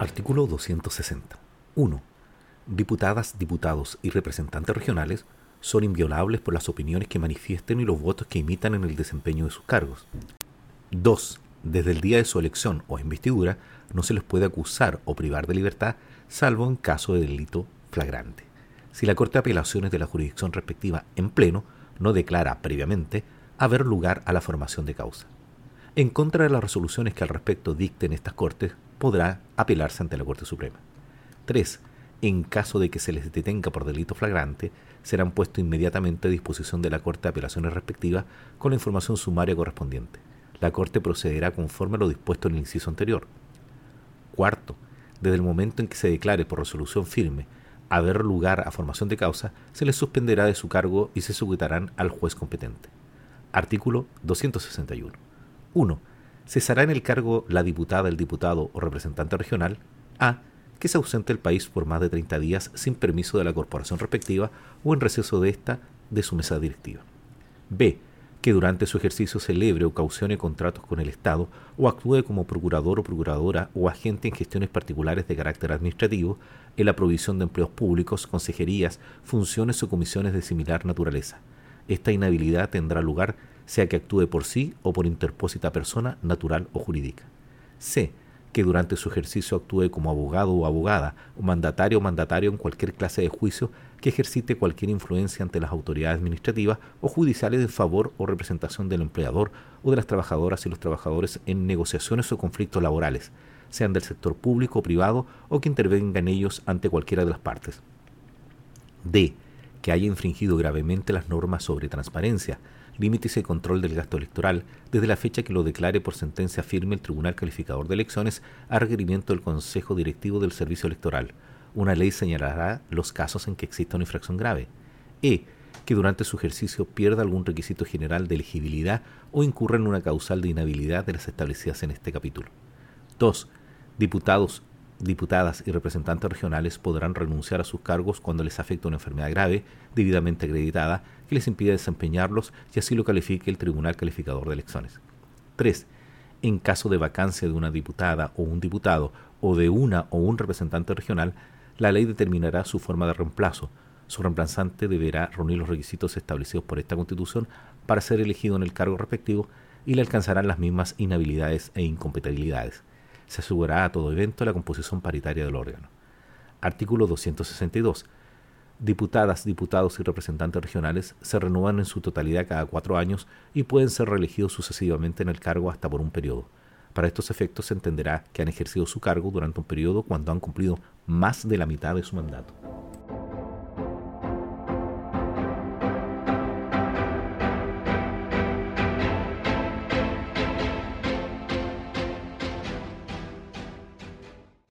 Artículo 260. 1. Diputadas, diputados y representantes regionales son inviolables por las opiniones que manifiesten y los votos que imitan en el desempeño de sus cargos. 2. Desde el día de su elección o investidura no se les puede acusar o privar de libertad salvo en caso de delito flagrante. Si la Corte de Apelaciones de la jurisdicción respectiva en pleno no declara previamente haber lugar a la formación de causa. En contra de las resoluciones que al respecto dicten estas Cortes, podrá apelarse ante la Corte Suprema. 3. En caso de que se les detenga por delito flagrante, serán puestos inmediatamente a disposición de la Corte de Apelaciones respectiva con la información sumaria correspondiente. La Corte procederá conforme a lo dispuesto en el inciso anterior. Cuarto, desde el momento en que se declare por resolución firme haber lugar a formación de causa, se les suspenderá de su cargo y se sujetarán al juez competente. Artículo 261. 1 cesará en el cargo la diputada, el diputado o representante regional A. que se ausente del país por más de 30 días sin permiso de la corporación respectiva o en receso de esta de su mesa directiva. B. que durante su ejercicio celebre o caucione contratos con el Estado o actúe como procurador o procuradora o agente en gestiones particulares de carácter administrativo en la provisión de empleos públicos, consejerías, funciones o comisiones de similar naturaleza. Esta inhabilidad tendrá lugar sea que actúe por sí o por interpósita persona natural o jurídica. C. Que durante su ejercicio actúe como abogado o abogada, o mandatario o mandatario en cualquier clase de juicio que ejercite cualquier influencia ante las autoridades administrativas o judiciales en favor o representación del empleador o de las trabajadoras y los trabajadores en negociaciones o conflictos laborales, sean del sector público o privado o que intervenga en ellos ante cualquiera de las partes. D. Que haya infringido gravemente las normas sobre transparencia, límites y control del gasto electoral desde la fecha que lo declare por sentencia firme el Tribunal Calificador de Elecciones a requerimiento del Consejo Directivo del Servicio Electoral. Una ley señalará los casos en que exista una infracción grave. E. Que durante su ejercicio pierda algún requisito general de elegibilidad o incurra en una causal de inhabilidad de las establecidas en este capítulo. 2. Diputados diputadas y representantes regionales podrán renunciar a sus cargos cuando les afecte una enfermedad grave, debidamente acreditada, que les impida desempeñarlos y así lo califique el Tribunal Calificador de Elecciones. 3. En caso de vacancia de una diputada o un diputado o de una o un representante regional, la ley determinará su forma de reemplazo. Su reemplazante deberá reunir los requisitos establecidos por esta Constitución para ser elegido en el cargo respectivo y le alcanzarán las mismas inhabilidades e incompatibilidades se asegurará a todo evento la composición paritaria del órgano. Artículo 262. Diputadas, diputados y representantes regionales se renuevan en su totalidad cada cuatro años y pueden ser reelegidos sucesivamente en el cargo hasta por un periodo. Para estos efectos se entenderá que han ejercido su cargo durante un periodo cuando han cumplido más de la mitad de su mandato.